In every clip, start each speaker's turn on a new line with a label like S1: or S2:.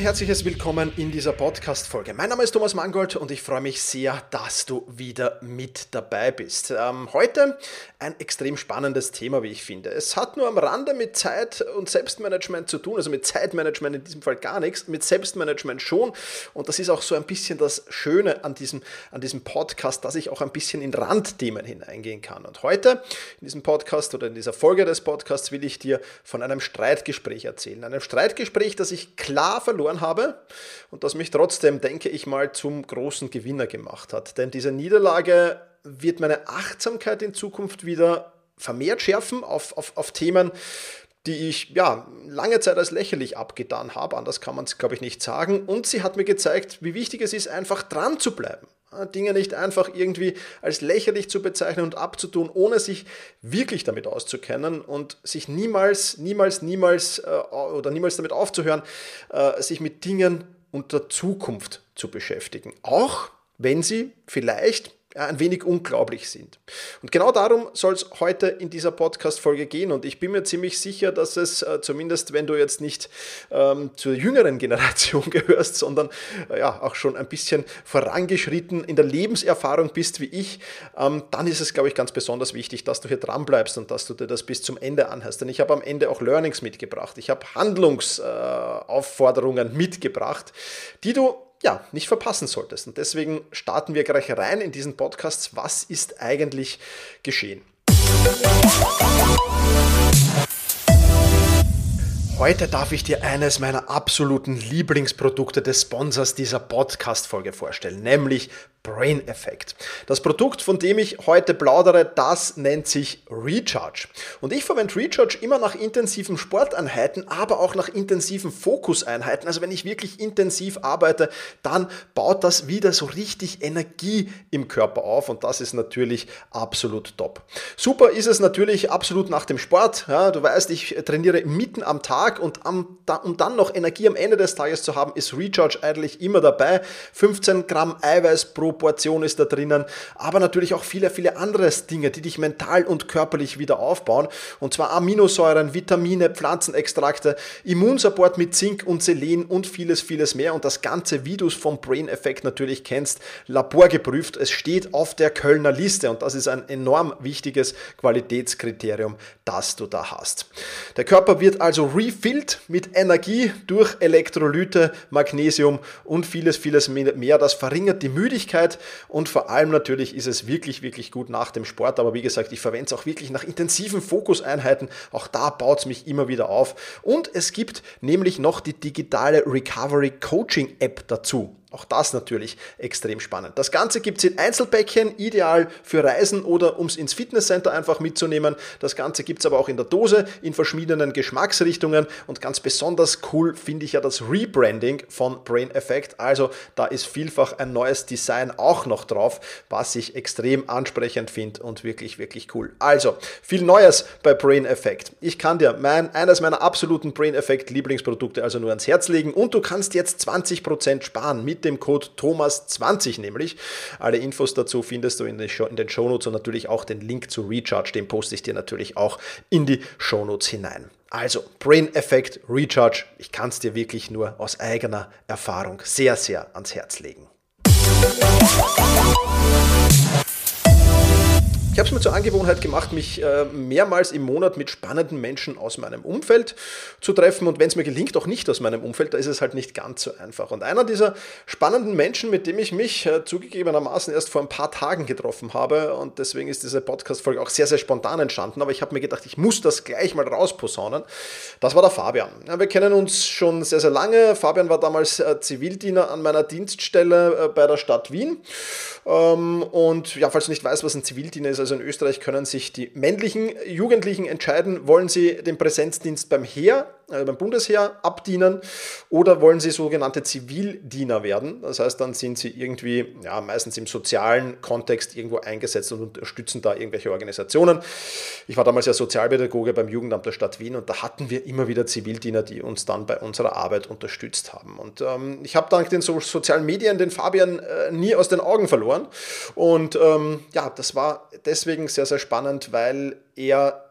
S1: Herzliches Willkommen in dieser Podcast-Folge. Mein Name ist Thomas Mangold und ich freue mich sehr, dass du wieder mit dabei bist. Ähm, heute ein extrem spannendes Thema, wie ich finde. Es hat nur am Rande mit Zeit und Selbstmanagement zu tun, also mit Zeitmanagement in diesem Fall gar nichts, mit Selbstmanagement schon. Und das ist auch so ein bisschen das Schöne an diesem, an diesem Podcast, dass ich auch ein bisschen in Randthemen hineingehen kann. Und heute in diesem Podcast oder in dieser Folge des Podcasts will ich dir von einem Streitgespräch erzählen. Einem Streitgespräch, das ich klar verloren verloren habe und das mich trotzdem, denke ich mal, zum großen Gewinner gemacht hat. Denn diese Niederlage wird meine Achtsamkeit in Zukunft wieder vermehrt schärfen auf, auf, auf Themen, die ich ja lange Zeit als lächerlich abgetan habe. Anders kann man es, glaube ich, nicht sagen. Und sie hat mir gezeigt, wie wichtig es ist, einfach dran zu bleiben. Dinge nicht einfach irgendwie als lächerlich zu bezeichnen und abzutun, ohne sich wirklich damit auszukennen und sich niemals, niemals, niemals äh, oder niemals damit aufzuhören, äh, sich mit Dingen unter Zukunft zu beschäftigen. Auch wenn sie vielleicht ein wenig unglaublich sind. Und genau darum soll es heute in dieser Podcast-Folge gehen. Und ich bin mir ziemlich sicher, dass es, äh, zumindest wenn du jetzt nicht ähm, zur jüngeren Generation gehörst, sondern äh, ja auch schon ein bisschen vorangeschritten in der Lebenserfahrung bist wie ich, ähm, dann ist es, glaube ich, ganz besonders wichtig, dass du hier dran bleibst und dass du dir das bis zum Ende anhörst. Denn ich habe am Ende auch Learnings mitgebracht. Ich habe Handlungsaufforderungen äh, mitgebracht, die du ja, nicht verpassen solltest. Und deswegen starten wir gleich rein in diesen Podcast. Was ist eigentlich geschehen? Heute darf ich dir eines meiner absoluten Lieblingsprodukte des Sponsors dieser Podcast-Folge vorstellen, nämlich Brain Effect. Das Produkt, von dem ich heute plaudere, das nennt sich Recharge. Und ich verwende Recharge immer nach intensiven Sporteinheiten, aber auch nach intensiven Fokuseinheiten. Also wenn ich wirklich intensiv arbeite, dann baut das wieder so richtig Energie im Körper auf und das ist natürlich absolut top. Super ist es natürlich absolut nach dem Sport. Ja, du weißt, ich trainiere mitten am Tag und, am, um dann noch Energie am Ende des Tages zu haben, ist Recharge eigentlich immer dabei. 15 Gramm Eiweiß pro Portion ist da drinnen, aber natürlich auch viele, viele andere Dinge, die dich mental und körperlich wieder aufbauen. Und zwar Aminosäuren, Vitamine, Pflanzenextrakte, Immunsupport mit Zink und Selen und vieles, vieles mehr. Und das Ganze, wie du es vom Brain Effect natürlich kennst, laborgeprüft. Es steht auf der Kölner Liste und das ist ein enorm wichtiges Qualitätskriterium, das du da hast. Der Körper wird also refilled mit Energie durch Elektrolyte, Magnesium und vieles, vieles mehr. Das verringert die Müdigkeit und vor allem natürlich ist es wirklich, wirklich gut nach dem Sport. Aber wie gesagt, ich verwende es auch wirklich nach intensiven Fokuseinheiten. Auch da baut es mich immer wieder auf. Und es gibt nämlich noch die digitale Recovery Coaching App dazu. Auch das natürlich extrem spannend. Das Ganze gibt es in Einzelpäckchen, ideal für Reisen oder um es ins Fitnesscenter einfach mitzunehmen. Das Ganze gibt es aber auch in der Dose, in verschiedenen Geschmacksrichtungen und ganz besonders cool finde ich ja das Rebranding von Brain Effect. Also da ist vielfach ein neues Design auch noch drauf, was ich extrem ansprechend finde und wirklich, wirklich cool. Also viel Neues bei Brain Effect. Ich kann dir mein, eines meiner absoluten Brain Effect Lieblingsprodukte also nur ans Herz legen und du kannst jetzt 20% sparen mit dem Code Thomas20 nämlich. Alle Infos dazu findest du in den, Show, in den Shownotes und natürlich auch den Link zu Recharge, den poste ich dir natürlich auch in die Shownotes hinein. Also, Brain Effect Recharge, ich kann es dir wirklich nur aus eigener Erfahrung sehr, sehr ans Herz legen. Habe es mir zur Angewohnheit gemacht, mich äh, mehrmals im Monat mit spannenden Menschen aus meinem Umfeld zu treffen. Und wenn es mir gelingt, auch nicht aus meinem Umfeld, da ist es halt nicht ganz so einfach. Und einer dieser spannenden Menschen, mit dem ich mich äh, zugegebenermaßen erst vor ein paar Tagen getroffen habe, und deswegen ist diese Podcast-Folge auch sehr, sehr spontan entstanden, aber ich habe mir gedacht, ich muss das gleich mal rausposaunen, das war der Fabian. Ja, wir kennen uns schon sehr, sehr lange. Fabian war damals äh, Zivildiener an meiner Dienststelle äh, bei der Stadt Wien. Ähm, und ja, falls du nicht weißt, was ein Zivildiener ist, also in Österreich können sich die männlichen Jugendlichen entscheiden, wollen sie den Präsenzdienst beim Heer äh, beim Bundesheer abdienen oder wollen sie sogenannte Zivildiener werden. Das heißt, dann sind sie irgendwie, ja, meistens im sozialen Kontext irgendwo eingesetzt und unterstützen da irgendwelche Organisationen. Ich war damals ja Sozialpädagoge beim Jugendamt der Stadt Wien und da hatten wir immer wieder Zivildiener, die uns dann bei unserer Arbeit unterstützt haben. Und ähm, ich habe dank den so sozialen Medien den Fabian äh, nie aus den Augen verloren. Und ähm, ja, das war deswegen sehr, sehr spannend, weil er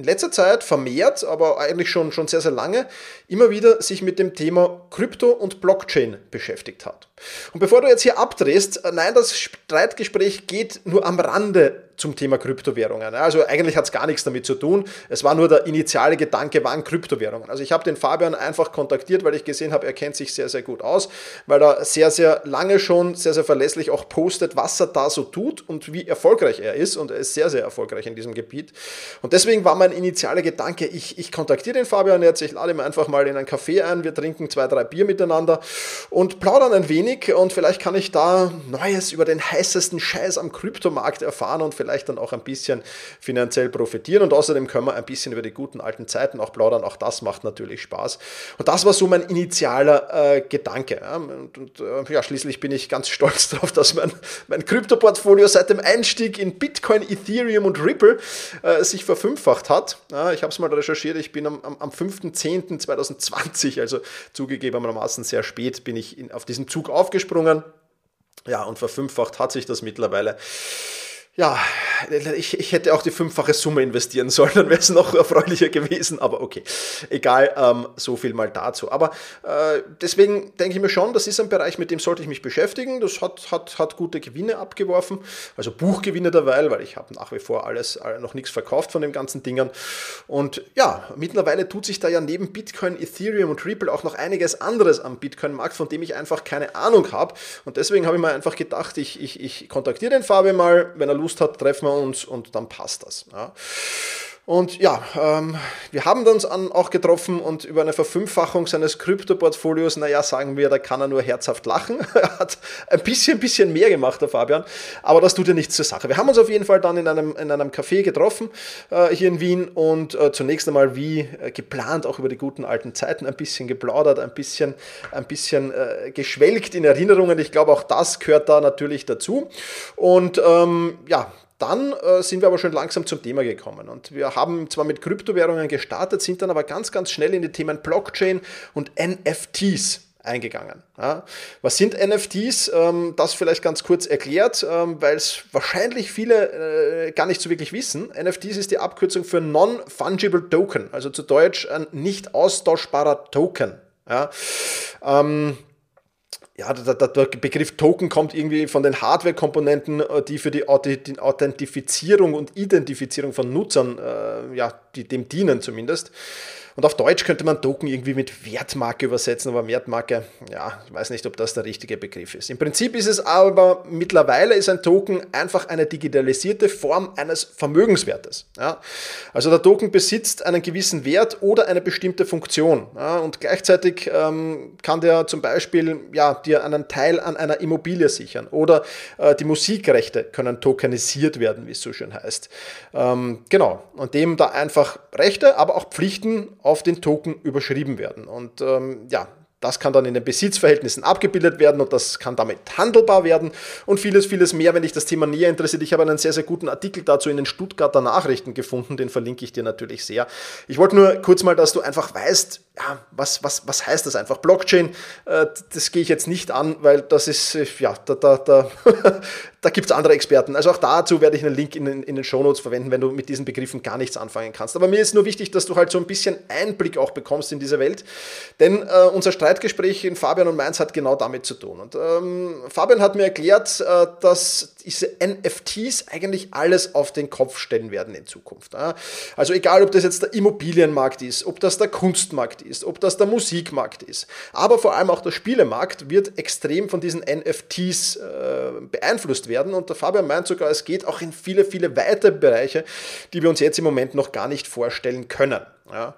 S1: in letzter Zeit vermehrt, aber eigentlich schon, schon sehr, sehr lange, immer wieder sich mit dem Thema Krypto und Blockchain beschäftigt hat. Und bevor du jetzt hier abdrehst, nein, das Streitgespräch geht nur am Rande zum Thema Kryptowährungen. Also eigentlich hat es gar nichts damit zu tun. Es war nur der initiale Gedanke, waren Kryptowährungen. Also ich habe den Fabian einfach kontaktiert, weil ich gesehen habe, er kennt sich sehr, sehr gut aus, weil er sehr, sehr lange schon sehr, sehr verlässlich auch postet, was er da so tut und wie erfolgreich er ist. Und er ist sehr, sehr erfolgreich in diesem Gebiet. Und deswegen war mein initialer Gedanke, ich, ich kontaktiere den Fabian jetzt, ich lade ihn einfach mal in ein Café ein, wir trinken zwei, drei Bier miteinander und plaudern ein wenig und vielleicht kann ich da Neues über den heißesten Scheiß am Kryptomarkt erfahren und vielleicht vielleicht dann auch ein bisschen finanziell profitieren. Und außerdem können wir ein bisschen über die guten alten Zeiten auch plaudern. Auch das macht natürlich Spaß. Und das war so mein initialer äh, Gedanke. Ja. Und, und äh, ja, schließlich bin ich ganz stolz darauf, dass mein, mein Krypto-Portfolio seit dem Einstieg in Bitcoin, Ethereum und Ripple äh, sich verfünffacht hat. Ja, ich habe es mal recherchiert. Ich bin am, am, am 5.10.2020, also zugegebenermaßen sehr spät, bin ich in, auf diesen Zug aufgesprungen. Ja, und verfünffacht hat sich das mittlerweile ja, ich, ich hätte auch die fünffache Summe investieren sollen, dann wäre es noch erfreulicher gewesen, aber okay, egal, ähm, so viel mal dazu. Aber äh, deswegen denke ich mir schon, das ist ein Bereich, mit dem sollte ich mich beschäftigen. Das hat, hat, hat gute Gewinne abgeworfen, also Buchgewinne derweil, weil ich habe nach wie vor alles, noch nichts verkauft von den ganzen Dingern. Und ja, mittlerweile tut sich da ja neben Bitcoin, Ethereum und Ripple auch noch einiges anderes am Bitcoin-Markt, von dem ich einfach keine Ahnung habe. Und deswegen habe ich mir einfach gedacht, ich, ich, ich kontaktiere den Fabian mal, wenn er Lust hat, treffen wir uns und dann passt das. Ja. Und ja, ähm, wir haben uns an, auch getroffen und über eine Verfünffachung seines Krypto-Portfolios, naja, sagen wir, da kann er nur herzhaft lachen. er hat ein bisschen, bisschen mehr gemacht, der Fabian, aber das tut ja nichts zur Sache. Wir haben uns auf jeden Fall dann in einem, in einem Café getroffen, äh, hier in Wien und äh, zunächst einmal wie äh, geplant auch über die guten alten Zeiten ein bisschen geplaudert, ein bisschen, ein bisschen äh, geschwelgt in Erinnerungen. Ich glaube, auch das gehört da natürlich dazu. Und ähm, ja, dann äh, sind wir aber schon langsam zum Thema gekommen. Und wir haben zwar mit Kryptowährungen gestartet, sind dann aber ganz, ganz schnell in die Themen Blockchain und NFTs eingegangen. Ja. Was sind NFTs? Ähm, das vielleicht ganz kurz erklärt, ähm, weil es wahrscheinlich viele äh, gar nicht so wirklich wissen. NFTs ist die Abkürzung für Non-Fungible Token, also zu Deutsch ein nicht austauschbarer Token. Ja. Ähm, ja, der, der, der, Begriff Token kommt irgendwie von den Hardware-Komponenten, äh, die für die Authentifizierung und Identifizierung von Nutzern, äh, ja, die dem dienen zumindest. Und auf Deutsch könnte man Token irgendwie mit Wertmarke übersetzen, aber Wertmarke, ja, ich weiß nicht, ob das der richtige Begriff ist. Im Prinzip ist es aber, mittlerweile ist ein Token einfach eine digitalisierte Form eines Vermögenswertes. Ja. Also der Token besitzt einen gewissen Wert oder eine bestimmte Funktion. Ja, und gleichzeitig ähm, kann der zum Beispiel ja, dir einen Teil an einer Immobilie sichern oder äh, die Musikrechte können tokenisiert werden, wie es so schön heißt. Ähm, genau. Und dem da einfach Rechte, aber auch Pflichten auf den Token überschrieben werden. Und ähm, ja, das kann dann in den Besitzverhältnissen abgebildet werden und das kann damit handelbar werden und vieles, vieles mehr, wenn dich das Thema näher interessiert. Ich habe einen sehr, sehr guten Artikel dazu in den Stuttgarter Nachrichten gefunden, den verlinke ich dir natürlich sehr. Ich wollte nur kurz mal, dass du einfach weißt, ja, was, was, was heißt das einfach? Blockchain, äh, das gehe ich jetzt nicht an, weil das ist, äh, ja, da, da, da, da gibt es andere Experten. Also auch dazu werde ich einen Link in, den, in den Shownotes verwenden, wenn du mit diesen Begriffen gar nichts anfangen kannst. Aber mir ist nur wichtig, dass du halt so ein bisschen Einblick auch bekommst in diese Welt, denn äh, unser Streitgespräch in Fabian und Mainz hat genau damit zu tun. Und ähm, Fabian hat mir erklärt, äh, dass diese NFTs eigentlich alles auf den Kopf stellen werden in Zukunft. Ja? Also egal, ob das jetzt der Immobilienmarkt ist, ob das der Kunstmarkt ist, ob das der Musikmarkt ist, aber vor allem auch der Spielemarkt wird extrem von diesen NFTs äh, beeinflusst werden. Und der Fabian meint sogar, es geht auch in viele, viele weitere Bereiche, die wir uns jetzt im Moment noch gar nicht vorstellen können. Ja.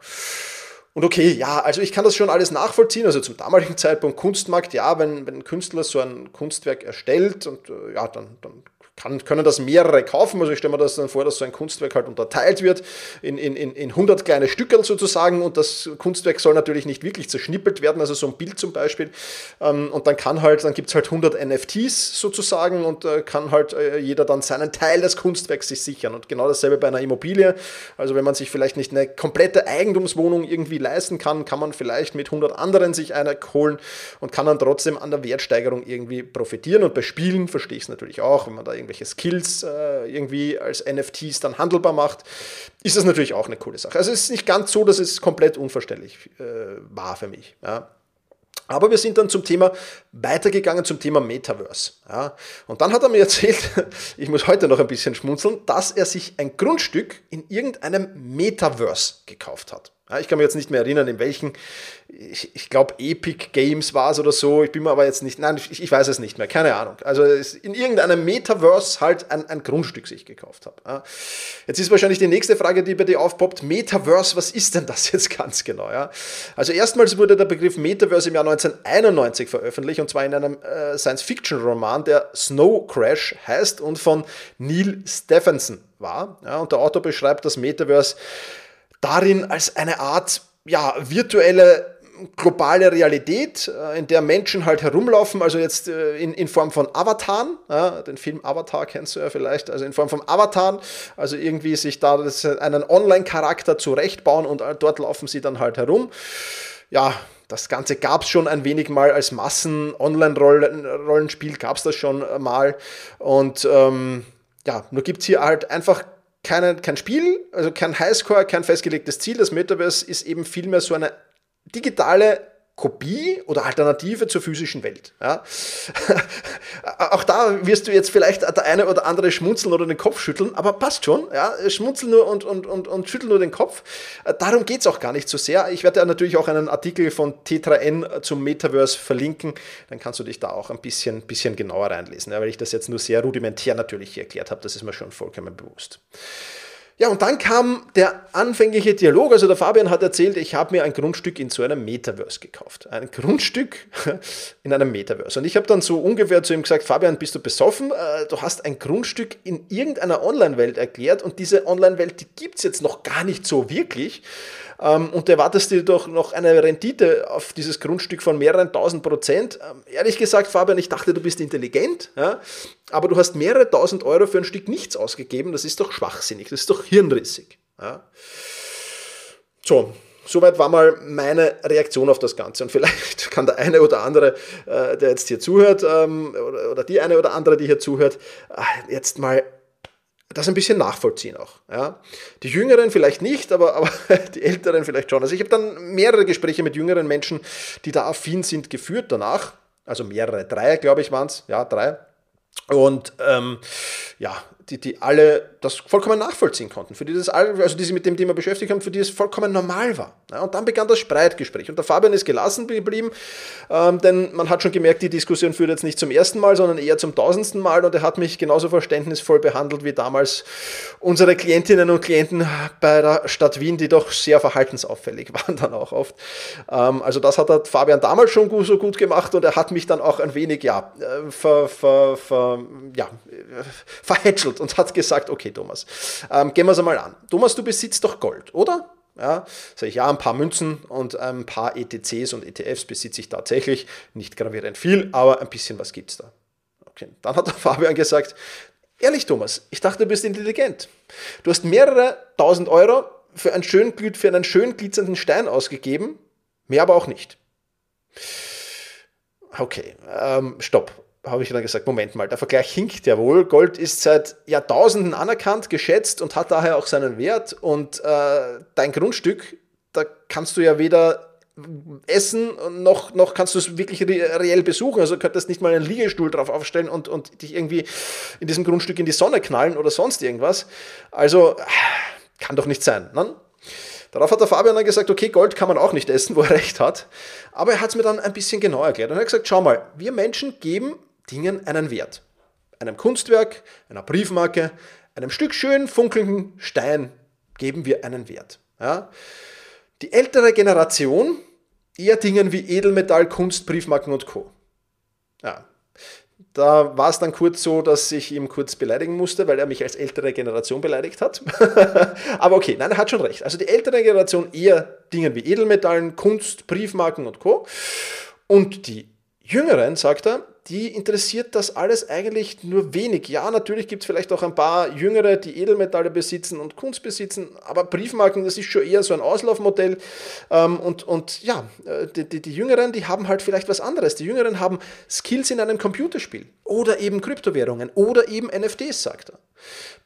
S1: Und okay, ja, also ich kann das schon alles nachvollziehen. Also zum damaligen Zeitpunkt Kunstmarkt, ja, wenn, wenn ein Künstler so ein Kunstwerk erstellt und äh, ja, dann, dann kann, können das mehrere kaufen. Also ich stelle mir das dann vor, dass so ein Kunstwerk halt unterteilt wird in, in, in 100 kleine Stückel sozusagen und das Kunstwerk soll natürlich nicht wirklich zerschnippelt werden, also so ein Bild zum Beispiel. Ähm, und dann kann halt, dann gibt es halt 100 NFTs sozusagen und äh, kann halt äh, jeder dann seinen Teil des Kunstwerks sich sichern. Und genau dasselbe bei einer Immobilie. Also wenn man sich vielleicht nicht eine komplette Eigentumswohnung irgendwie leisten kann, kann man vielleicht mit 100 anderen sich eine holen und kann dann trotzdem an der Wertsteigerung irgendwie profitieren. Und bei Spielen verstehe ich es natürlich auch, wenn man da irgendwie irgendwelche Skills äh, irgendwie als NFTs dann handelbar macht, ist das natürlich auch eine coole Sache. Also es ist nicht ganz so, dass es komplett unverständlich äh, war für mich. Ja. Aber wir sind dann zum Thema weitergegangen, zum Thema Metaverse. Ja. Und dann hat er mir erzählt, ich muss heute noch ein bisschen schmunzeln, dass er sich ein Grundstück in irgendeinem Metaverse gekauft hat. Ja, ich kann mich jetzt nicht mehr erinnern, in welchen, ich, ich glaube Epic Games war es oder so, ich bin mir aber jetzt nicht, nein, ich, ich weiß es nicht mehr, keine Ahnung. Also in irgendeinem Metaverse halt ein, ein Grundstück sich gekauft habe. Jetzt ist wahrscheinlich die nächste Frage, die bei dir aufpoppt, Metaverse, was ist denn das jetzt ganz genau? Also erstmals wurde der Begriff Metaverse im Jahr 1991 veröffentlicht und zwar in einem äh, Science-Fiction-Roman, der Snow Crash heißt und von Neil Stephenson war. Und der Autor beschreibt das Metaverse darin als eine Art ja, virtuelle globale Realität, äh, in der Menschen halt herumlaufen, also jetzt äh, in, in Form von Avataren, ja, den Film Avatar kennst du ja vielleicht, also in Form von Avataren, also irgendwie sich da einen Online-Charakter zurechtbauen und dort laufen sie dann halt herum. Ja, das Ganze gab es schon ein wenig mal als Massen-Online-Rollenspiel, gab es das schon mal und ähm, ja, nur gibt es hier halt einfach keine, kein Spiel, also kein Highscore, kein festgelegtes Ziel. Das Metaverse ist eben vielmehr so eine digitale Kopie oder Alternative zur physischen Welt. Ja. Auch da wirst du jetzt vielleicht der eine oder andere schmunzeln oder den Kopf schütteln, aber passt schon. Ja. Schmunzel nur und, und, und, und schüttel nur den Kopf. Darum geht es auch gar nicht so sehr. Ich werde ja natürlich auch einen Artikel von Tetra-N zum Metaverse verlinken. Dann kannst du dich da auch ein bisschen, bisschen genauer reinlesen, ja, weil ich das jetzt nur sehr rudimentär natürlich erklärt habe. Das ist mir schon vollkommen bewusst. Ja, und dann kam der anfängliche Dialog. Also der Fabian hat erzählt, ich habe mir ein Grundstück in so einem Metaverse gekauft. Ein Grundstück in einem Metaverse. Und ich habe dann so ungefähr zu ihm gesagt, Fabian, bist du besoffen? Äh, du hast ein Grundstück in irgendeiner Online-Welt erklärt und diese Online-Welt, die gibt es jetzt noch gar nicht so wirklich. Ähm, und du erwartest dir doch noch eine Rendite auf dieses Grundstück von mehreren tausend Prozent. Ähm, ehrlich gesagt, Fabian, ich dachte, du bist intelligent, ja, aber du hast mehrere tausend Euro für ein Stück nichts ausgegeben. Das ist doch schwachsinnig, das ist doch hirnrissig. Ja. So, Soweit war mal meine Reaktion auf das Ganze. Und vielleicht kann der eine oder andere, äh, der jetzt hier zuhört, ähm, oder, die eine oder andere, die hier zuhört, äh, jetzt mal das ein bisschen nachvollziehen auch. Ja. Die Jüngeren vielleicht nicht, aber, aber die Älteren vielleicht schon. Also ich habe dann mehrere Gespräche mit jüngeren Menschen, die da affin sind, geführt danach. Also mehrere, drei, glaube ich, waren es. Ja, drei. Und ähm, ja, die, die alle das vollkommen nachvollziehen konnten, für die das alle, also die sich mit dem Thema beschäftigt haben, für die es vollkommen normal war. Ja, und dann begann das Streitgespräch. Und der Fabian ist gelassen geblieben, ähm, denn man hat schon gemerkt, die Diskussion führt jetzt nicht zum ersten Mal, sondern eher zum tausendsten Mal. Und er hat mich genauso verständnisvoll behandelt wie damals unsere Klientinnen und Klienten bei der Stadt Wien, die doch sehr verhaltensauffällig waren dann auch oft. Ähm, also das hat der Fabian damals schon so gut gemacht und er hat mich dann auch ein wenig, ja, äh, ver, ver, ver, ja, äh, verhätschelt und hat gesagt, okay Thomas, ähm, gehen wir es einmal an. Thomas, du besitzt doch Gold, oder? Ja, sage ich, ja, ein paar Münzen und ein paar ETCs und ETFs besitze ich tatsächlich. Nicht gravierend viel, aber ein bisschen was gibt es da. Okay. Dann hat der Fabian gesagt, ehrlich Thomas, ich dachte, du bist intelligent. Du hast mehrere tausend Euro für, ein schön, für einen schön glitzernden Stein ausgegeben, mehr aber auch nicht. Okay, ähm, stopp habe ich dann gesagt, Moment mal, der Vergleich hinkt ja wohl. Gold ist seit Jahrtausenden anerkannt, geschätzt und hat daher auch seinen Wert. Und äh, dein Grundstück, da kannst du ja weder essen noch, noch kannst du es wirklich reell besuchen. Also könntest nicht mal einen Liegestuhl drauf aufstellen und, und dich irgendwie in diesem Grundstück in die Sonne knallen oder sonst irgendwas. Also kann doch nicht sein. Ne? Darauf hat der Fabian dann gesagt, okay, Gold kann man auch nicht essen, wo er recht hat. Aber er hat es mir dann ein bisschen genauer erklärt. Und er hat gesagt, schau mal, wir Menschen geben Dingen einen Wert. Einem Kunstwerk, einer Briefmarke, einem Stück schön funkelnden Stein geben wir einen Wert. Ja? Die ältere Generation eher Dingen wie Edelmetall, Kunst, Briefmarken und Co. Ja. Da war es dann kurz so, dass ich ihm kurz beleidigen musste, weil er mich als ältere Generation beleidigt hat. Aber okay, nein, er hat schon recht. Also die ältere Generation eher Dingen wie Edelmetallen, Kunst, Briefmarken und Co. Und die Jüngeren, sagt er, die interessiert das alles eigentlich nur wenig. Ja, natürlich gibt es vielleicht auch ein paar Jüngere, die Edelmetalle besitzen und Kunst besitzen, aber Briefmarken, das ist schon eher so ein Auslaufmodell. Ähm, und, und ja, äh, die, die, die Jüngeren, die haben halt vielleicht was anderes. Die Jüngeren haben Skills in einem Computerspiel oder eben Kryptowährungen oder eben NFTs, sagt er.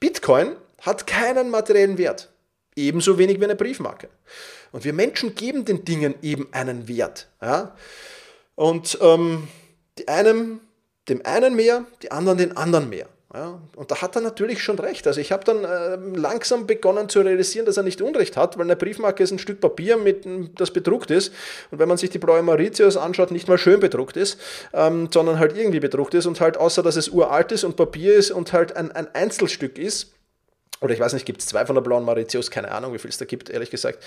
S1: Bitcoin hat keinen materiellen Wert. Ebenso wenig wie eine Briefmarke. Und wir Menschen geben den Dingen eben einen Wert. Ja? Und ähm, die einen, dem einen mehr, die anderen den anderen mehr. Ja, und da hat er natürlich schon recht. Also ich habe dann äh, langsam begonnen zu realisieren, dass er nicht Unrecht hat, weil eine Briefmarke ist ein Stück Papier, mit, das bedruckt ist. Und wenn man sich die blaue Mauritius anschaut, nicht mal schön bedruckt ist, ähm, sondern halt irgendwie bedruckt ist und halt außer, dass es uralt ist und Papier ist und halt ein, ein Einzelstück ist, oder ich weiß nicht, gibt es zwei von der blauen Mauritius, keine Ahnung, wie viel es da gibt, ehrlich gesagt.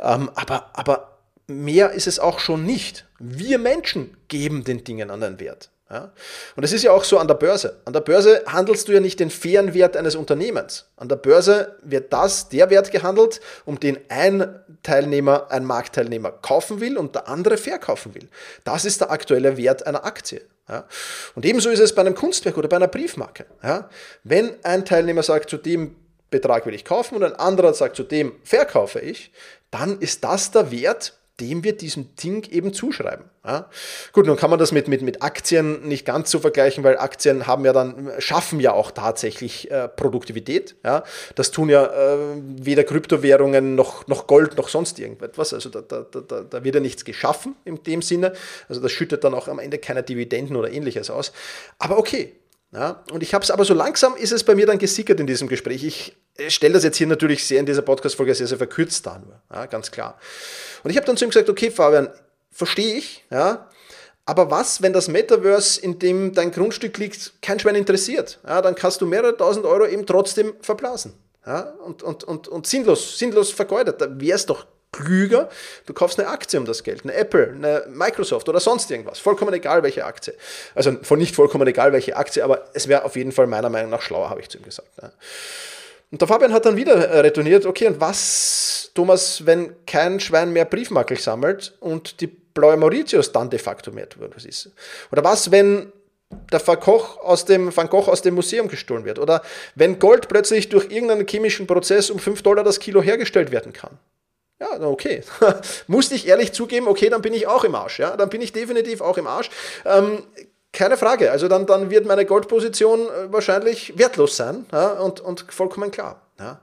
S1: Ähm, aber, aber mehr ist es auch schon nicht. Wir Menschen geben den Dingen einen Wert. Ja? Und es ist ja auch so an der Börse. An der Börse handelst du ja nicht den fairen Wert eines Unternehmens. An der Börse wird das, der Wert gehandelt, um den ein Teilnehmer, ein Marktteilnehmer kaufen will und der andere verkaufen will. Das ist der aktuelle Wert einer Aktie. Ja? Und ebenso ist es bei einem Kunstwerk oder bei einer Briefmarke. Ja? Wenn ein Teilnehmer sagt, zu dem Betrag will ich kaufen und ein anderer sagt, zu dem verkaufe ich, dann ist das der Wert, dem wir diesem Ding eben zuschreiben. Ja? Gut, nun kann man das mit, mit, mit Aktien nicht ganz so vergleichen, weil Aktien haben ja dann, schaffen ja auch tatsächlich äh, Produktivität. Ja? Das tun ja äh, weder Kryptowährungen noch, noch Gold noch sonst irgendetwas. Also da, da, da, da wird ja nichts geschaffen in dem Sinne. Also das schüttet dann auch am Ende keine Dividenden oder ähnliches aus. Aber okay, ja, und ich habe es aber so langsam ist es bei mir dann gesickert in diesem Gespräch. Ich stelle das jetzt hier natürlich sehr in dieser Podcast-Folge sehr, sehr verkürzt dar, nur, ja, ganz klar. Und ich habe dann zu ihm gesagt, okay, Fabian, verstehe ich, ja, aber was, wenn das Metaverse, in dem dein Grundstück liegt, kein Schwein interessiert? Ja, dann kannst du mehrere tausend Euro eben trotzdem verblasen. Ja, und, und, und, und sinnlos, sinnlos vergeudet. Da wäre es doch klüger, du kaufst eine Aktie um das Geld, eine Apple, eine Microsoft oder sonst irgendwas. Vollkommen egal, welche Aktie. Also von nicht vollkommen egal, welche Aktie, aber es wäre auf jeden Fall meiner Meinung nach schlauer, habe ich zu ihm gesagt. Ja. Und der Fabian hat dann wieder äh, retourniert, okay, und was, Thomas, wenn kein Schwein mehr Briefmarkel sammelt und die blaue Mauritius dann de facto mehr was ist? Oder was, wenn der Van Gogh, aus dem, Van Gogh aus dem Museum gestohlen wird? Oder wenn Gold plötzlich durch irgendeinen chemischen Prozess um 5 Dollar das Kilo hergestellt werden kann? Ja, okay. Musste ich ehrlich zugeben, okay, dann bin ich auch im Arsch. Ja? Dann bin ich definitiv auch im Arsch. Ähm, keine Frage. Also dann, dann wird meine Goldposition äh, wahrscheinlich wertlos sein ja? und, und vollkommen klar. Ja?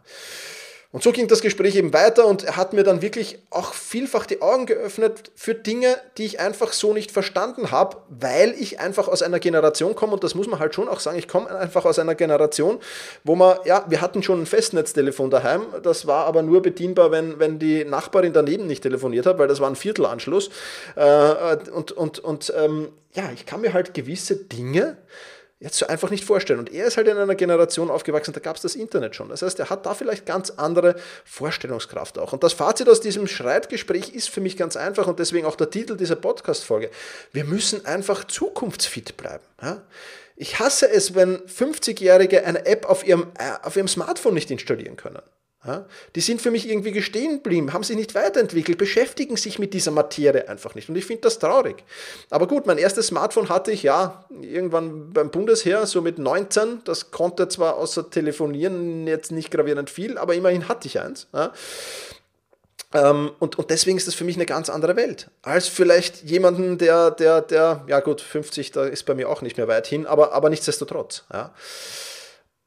S1: Und so ging das Gespräch eben weiter und er hat mir dann wirklich auch vielfach die Augen geöffnet für Dinge, die ich einfach so nicht verstanden habe, weil ich einfach aus einer Generation komme und das muss man halt schon auch sagen, ich komme einfach aus einer Generation, wo man, ja, wir hatten schon ein Festnetztelefon daheim, das war aber nur bedienbar, wenn, wenn die Nachbarin daneben nicht telefoniert hat, weil das war ein Viertelanschluss. Äh, und und, und ähm, ja, ich kann mir halt gewisse Dinge, jetzt so einfach nicht vorstellen. Und er ist halt in einer Generation aufgewachsen, da gab es das Internet schon. Das heißt, er hat da vielleicht ganz andere Vorstellungskraft auch. Und das Fazit aus diesem Schreitgespräch ist für mich ganz einfach und deswegen auch der Titel dieser Podcast-Folge. Wir müssen einfach zukunftsfit bleiben. Ja? Ich hasse es, wenn 50-Jährige eine App auf ihrem, äh, auf ihrem Smartphone nicht installieren können. Die sind für mich irgendwie gestehen geblieben, haben sich nicht weiterentwickelt, beschäftigen sich mit dieser Materie einfach nicht. Und ich finde das traurig. Aber gut, mein erstes Smartphone hatte ich ja irgendwann beim Bundesheer, so mit 19. Das konnte zwar außer Telefonieren jetzt nicht gravierend viel, aber immerhin hatte ich eins. Ähm, und, und deswegen ist das für mich eine ganz andere Welt. Als vielleicht jemanden, der, der, der, ja gut, 50, da ist bei mir auch nicht mehr weit hin, aber, aber nichtsdestotrotz. Ja.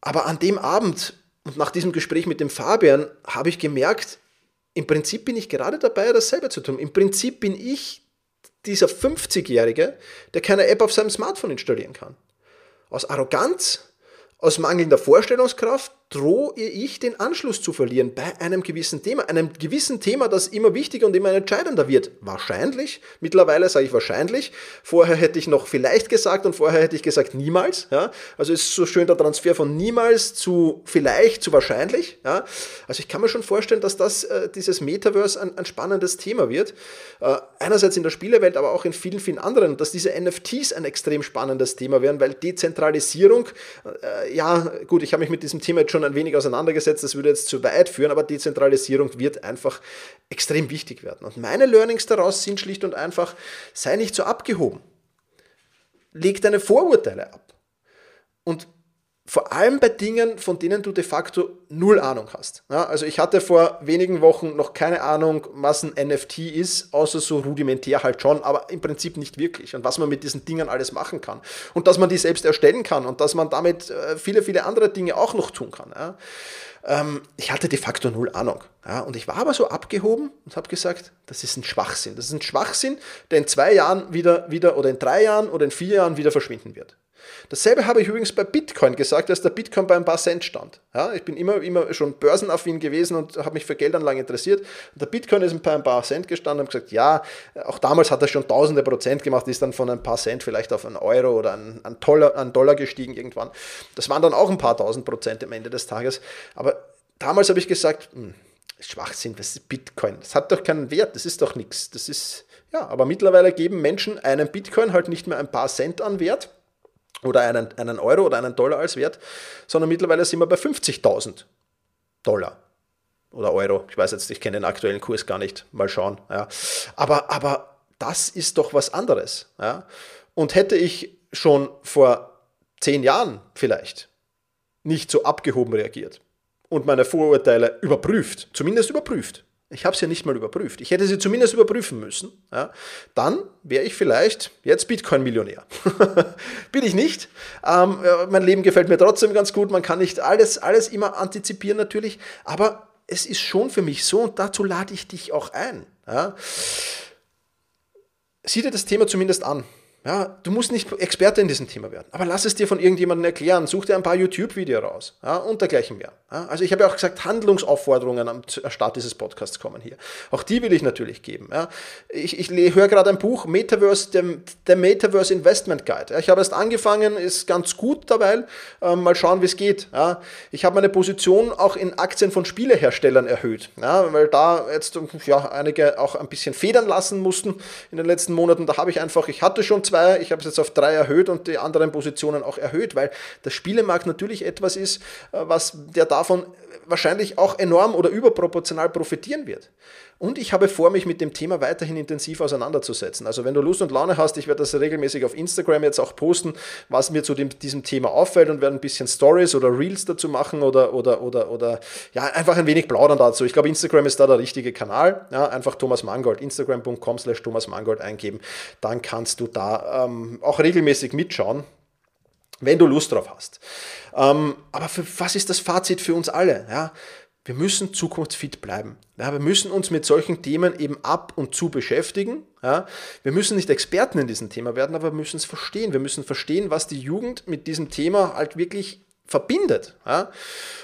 S1: Aber an dem Abend und nach diesem Gespräch mit dem Fabian habe ich gemerkt, im Prinzip bin ich gerade dabei, dasselbe zu tun. Im Prinzip bin ich dieser 50-Jährige, der keine App auf seinem Smartphone installieren kann. Aus Arroganz, aus mangelnder Vorstellungskraft drohe ich den Anschluss zu verlieren bei einem gewissen Thema. Einem gewissen Thema, das immer wichtiger und immer entscheidender wird. Wahrscheinlich. Mittlerweile sage ich wahrscheinlich. Vorher hätte ich noch vielleicht gesagt und vorher hätte ich gesagt niemals. Ja? Also ist so schön der Transfer von niemals zu vielleicht zu wahrscheinlich. Ja? Also ich kann mir schon vorstellen, dass das äh, dieses Metaverse ein, ein, spannendes Thema wird. Äh, einerseits in der Spielewelt, aber auch in vielen, vielen anderen. Dass diese NFTs ein extrem spannendes Thema werden, weil Dezentralisierung, äh, ja gut, ich habe mich mit diesem Thema jetzt schon ein wenig auseinandergesetzt, das würde jetzt zu weit führen, aber Dezentralisierung wird einfach extrem wichtig werden. Und meine Learnings daraus sind schlicht und einfach, sei nicht so abgehoben. Leg deine Vorurteile ab. Und vor allem bei Dingen, von denen du de facto null Ahnung hast. Ja, also ich hatte vor wenigen Wochen noch keine Ahnung, was ein NFT ist, außer so rudimentär halt schon, aber im Prinzip nicht wirklich und was man mit diesen Dingen alles machen kann und dass man die selbst erstellen kann und dass man damit äh, viele, viele andere Dinge auch noch tun kann. Ja. Ähm, ich hatte de facto null Ahnung. Ja, und ich war aber so abgehoben und habe gesagt, das ist ein Schwachsinn. Das ist ein Schwachsinn, der in zwei Jahren wieder, wieder oder in drei Jahren oder in vier Jahren wieder verschwinden wird. Dasselbe habe ich übrigens bei Bitcoin gesagt, als der Bitcoin bei ein paar Cent stand. Ja, ich bin immer, immer schon börsenaffin gewesen und habe mich für Geldanlagen interessiert. Und der Bitcoin ist bei ein paar Cent gestanden und habe gesagt, ja, auch damals hat er schon tausende Prozent gemacht, ist dann von ein paar Cent vielleicht auf einen Euro oder einen, einen, Dollar, einen Dollar gestiegen irgendwann. Das waren dann auch ein paar tausend Prozent am Ende des Tages. Aber damals habe ich gesagt, hm, Schwachsinn, was ist Bitcoin? Das hat doch keinen Wert, das ist doch nichts. Das ist, ja, aber mittlerweile geben Menschen einen Bitcoin halt nicht mehr ein paar Cent an Wert, oder einen, einen Euro oder einen Dollar als Wert, sondern mittlerweile sind wir bei 50.000 Dollar oder Euro. Ich weiß jetzt, ich kenne den aktuellen Kurs gar nicht. Mal schauen. Ja. Aber, aber das ist doch was anderes. Ja. Und hätte ich schon vor zehn Jahren vielleicht nicht so abgehoben reagiert und meine Vorurteile überprüft, zumindest überprüft, ich habe es ja nicht mal überprüft. Ich hätte sie zumindest überprüfen müssen. Ja. Dann wäre ich vielleicht jetzt Bitcoin-Millionär. Bin ich nicht. Ähm, mein Leben gefällt mir trotzdem ganz gut. Man kann nicht alles, alles immer antizipieren natürlich. Aber es ist schon für mich so und dazu lade ich dich auch ein. Ja. Sieh dir das Thema zumindest an. Ja, du musst nicht Experte in diesem Thema werden, aber lass es dir von irgendjemandem erklären. Such dir ein paar YouTube-Videos raus ja, und dergleichen mehr. Ja, also ich habe ja auch gesagt, Handlungsaufforderungen am Start dieses Podcasts kommen hier. Auch die will ich natürlich geben. Ja. Ich, ich höre gerade ein Buch, Metaverse, der, der Metaverse Investment Guide. Ich habe erst angefangen, ist ganz gut dabei. Ähm, mal schauen, wie es geht. Ich habe meine Position auch in Aktien von Spieleherstellern erhöht, weil da jetzt ja, einige auch ein bisschen federn lassen mussten in den letzten Monaten. Da habe ich einfach, ich hatte schon zwei zwei, ich habe es jetzt auf drei erhöht und die anderen Positionen auch erhöht, weil der Spielemarkt natürlich etwas ist, äh, was der davon wahrscheinlich auch enorm oder überproportional profitieren wird. Und ich habe vor, mich mit dem Thema weiterhin intensiv auseinanderzusetzen. Also wenn du Lust und Laune hast, ich werde das regelmäßig auf Instagram jetzt auch posten, was mir zu dem, diesem Thema auffällt und werde ein bisschen Stories oder Reels dazu machen oder, oder, oder, oder ja, einfach ein wenig plaudern dazu. Ich glaube, Instagram ist da der richtige Kanal. Ja, einfach Thomas Mangold, instagram.com slash Thomas Mangold eingeben. Dann kannst du da ähm, auch regelmäßig mitschauen wenn du Lust drauf hast. Ähm, aber für, was ist das Fazit für uns alle? Ja? Wir müssen zukunftsfit bleiben. Ja, wir müssen uns mit solchen Themen eben ab und zu beschäftigen. Ja, wir müssen nicht Experten in diesem Thema werden, aber wir müssen es verstehen. Wir müssen verstehen, was die Jugend mit diesem Thema halt wirklich verbindet. Ja?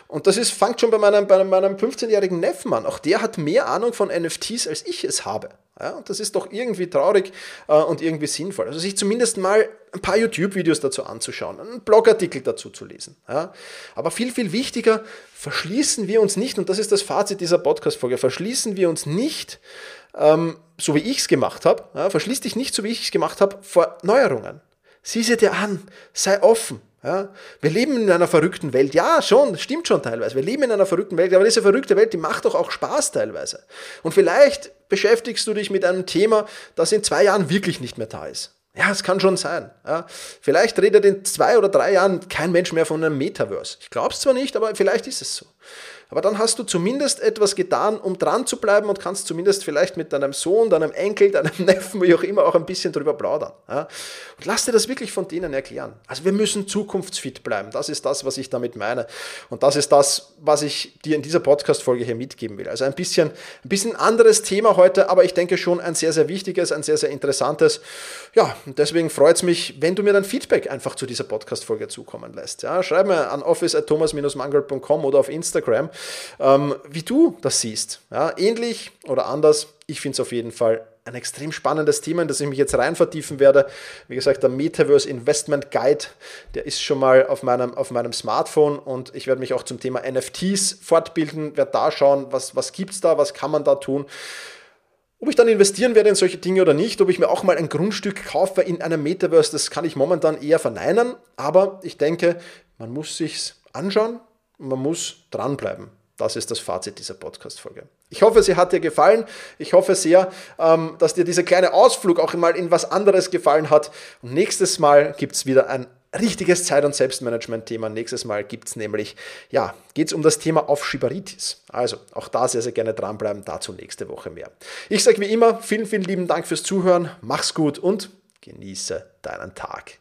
S1: Und das ist, fängt schon bei meinem, bei meinem 15-jährigen Neffen an. Auch der hat mehr Ahnung von NFTs, als ich es habe. Ja? Und das ist doch irgendwie traurig äh, und irgendwie sinnvoll. Also sich zumindest mal ein paar YouTube-Videos dazu anzuschauen, einen Blogartikel dazu zu lesen. Ja? Aber viel, viel wichtiger, verschließen wir uns nicht, und das ist das Fazit dieser Podcast-Folge, verschließen wir uns nicht, ähm, so wie ich es gemacht habe, ja? verschließ dich nicht, so wie ich es gemacht habe, vor Neuerungen. Sieh sie dir an, sei offen, ja, wir leben in einer verrückten Welt. Ja, schon, stimmt schon teilweise. Wir leben in einer verrückten Welt, aber diese verrückte Welt, die macht doch auch Spaß teilweise. Und vielleicht beschäftigst du dich mit einem Thema, das in zwei Jahren wirklich nicht mehr da ist. Ja, es kann schon sein. Ja. Vielleicht redet in zwei oder drei Jahren kein Mensch mehr von einem Metaverse. Ich glaube es zwar nicht, aber vielleicht ist es so. Aber dann hast du zumindest etwas getan, um dran zu bleiben und kannst zumindest vielleicht mit deinem Sohn, deinem Enkel, deinem Neffen, wie auch immer, auch ein bisschen drüber plaudern. Und lass dir das wirklich von denen erklären. Also wir müssen zukunftsfit bleiben. Das ist das, was ich damit meine. Und das ist das, was ich dir in dieser Podcast-Folge hier mitgeben will. Also ein bisschen, ein bisschen anderes Thema heute, aber ich denke schon ein sehr, sehr wichtiges, ein sehr, sehr interessantes. Ja, und deswegen freut es mich, wenn du mir dein Feedback einfach zu dieser Podcast-Folge zukommen lässt. Ja, schreib mir an office.thomas-mangold.com oder auf Instagram ähm, wie du das siehst. Ja, ähnlich oder anders, ich finde es auf jeden Fall ein extrem spannendes Thema, in das ich mich jetzt rein vertiefen werde. Wie gesagt, der Metaverse Investment Guide, der ist schon mal auf meinem, auf meinem Smartphone und ich werde mich auch zum Thema NFTs fortbilden, werde da schauen, was, was gibt es da, was kann man da tun. Ob ich dann investieren werde in solche Dinge oder nicht, ob ich mir auch mal ein Grundstück kaufe in einem Metaverse, das kann ich momentan eher verneinen. Aber ich denke, man muss sich anschauen, man muss dranbleiben. Das ist das Fazit dieser Podcast-Folge. Ich hoffe, sie hat dir gefallen. Ich hoffe sehr, ähm, dass dir dieser kleine Ausflug auch mal in was anderes gefallen hat. Und nächstes Mal gibt es wieder ein richtiges Zeit- und Selbstmanagement-Thema. Nächstes Mal gibt es nämlich, ja, geht es um das Thema Aufschieberitis. Also auch da sehr, sehr gerne dranbleiben. Dazu nächste Woche mehr. Ich sage wie immer, vielen, vielen lieben Dank fürs Zuhören. Mach's gut und genieße deinen Tag.